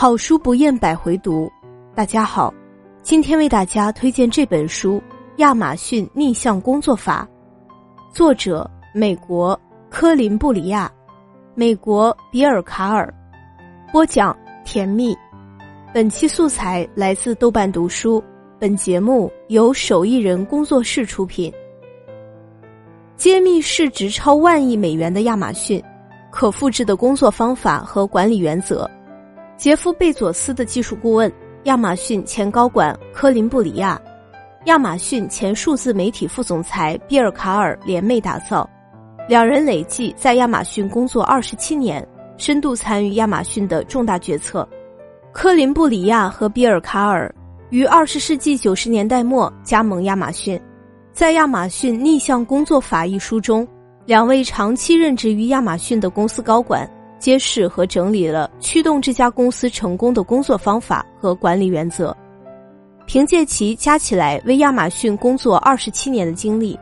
好书不厌百回读，大家好，今天为大家推荐这本书《亚马逊逆向工作法》，作者美国科林布里亚，美国比尔卡尔，播讲甜蜜。本期素材来自豆瓣读书，本节目由手艺人工作室出品。揭秘市值超万亿美元的亚马逊，可复制的工作方法和管理原则。杰夫·贝佐斯的技术顾问、亚马逊前高管科林·布里亚，亚马逊前数字媒体副总裁比尔·卡尔联袂打造。两人累计在亚马逊工作二十七年，深度参与亚马逊的重大决策。科林·布里亚和比尔·卡尔于二十世纪九十年代末加盟亚马逊。在《亚马逊逆向工作法》一书中，两位长期任职于亚马逊的公司高管。揭示和整理了驱动这家公司成功的工作方法和管理原则。凭借其加起来为亚马逊工作二十七年的经历，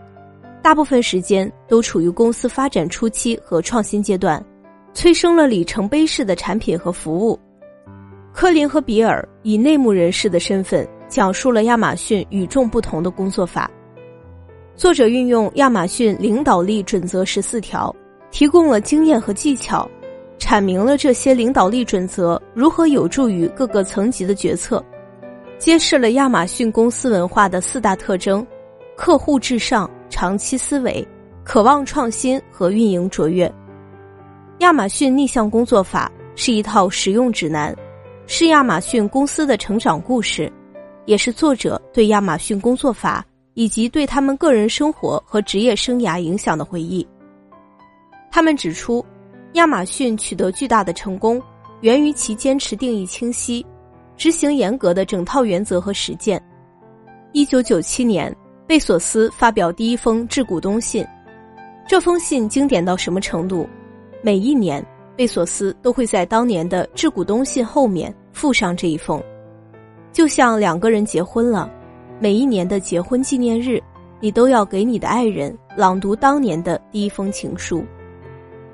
大部分时间都处于公司发展初期和创新阶段，催生了里程碑式的产品和服务。科林和比尔以内幕人士的身份讲述了亚马逊与众不同的工作法。作者运用亚马逊领导力准则十四条，提供了经验和技巧。阐明了这些领导力准则如何有助于各个层级的决策，揭示了亚马逊公司文化的四大特征：客户至上、长期思维、渴望创新和运营卓越。亚马逊逆向工作法是一套实用指南，是亚马逊公司的成长故事，也是作者对亚马逊工作法以及对他们个人生活和职业生涯影响的回忆。他们指出。亚马逊取得巨大的成功，源于其坚持定义清晰、执行严格的整套原则和实践。一九九七年，贝索斯发表第一封致股东信，这封信经典到什么程度？每一年，贝索斯都会在当年的致股东信后面附上这一封，就像两个人结婚了，每一年的结婚纪念日，你都要给你的爱人朗读当年的第一封情书。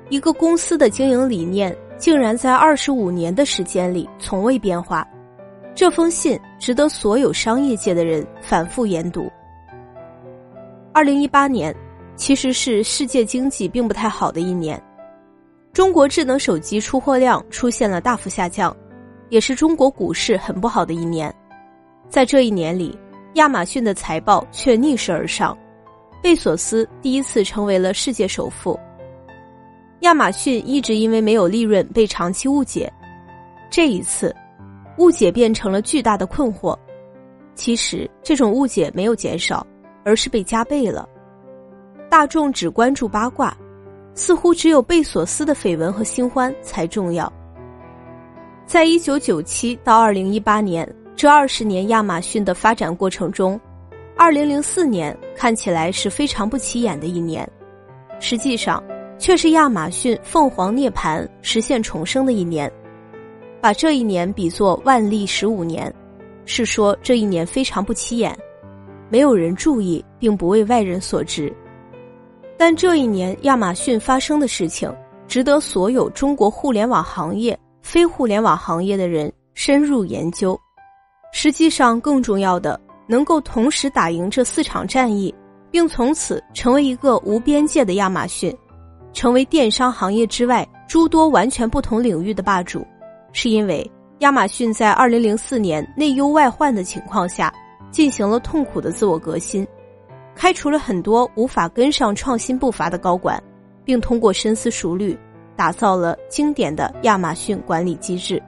一个公司的经营理念竟然在二十五年的时间里从未变化，这封信值得所有商业界的人反复研读。二零一八年其实是世界经济并不太好的一年，中国智能手机出货量出现了大幅下降，也是中国股市很不好的一年。在这一年里，亚马逊的财报却逆势而上，贝索斯第一次成为了世界首富。亚马逊一直因为没有利润被长期误解，这一次，误解变成了巨大的困惑。其实这种误解没有减少，而是被加倍了。大众只关注八卦，似乎只有贝索斯的绯闻和新欢才重要。在一九九七到二零一八年这二十年亚马逊的发展过程中，二零零四年看起来是非常不起眼的一年，实际上。却是亚马逊凤凰涅槃实现重生的一年，把这一年比作万历十五年，是说这一年非常不起眼，没有人注意，并不为外人所知。但这一年亚马逊发生的事情，值得所有中国互联网行业、非互联网行业的人深入研究。实际上，更重要的，能够同时打赢这四场战役，并从此成为一个无边界的亚马逊。成为电商行业之外诸多完全不同领域的霸主，是因为亚马逊在二零零四年内忧外患的情况下，进行了痛苦的自我革新，开除了很多无法跟上创新步伐的高管，并通过深思熟虑，打造了经典的亚马逊管理机制。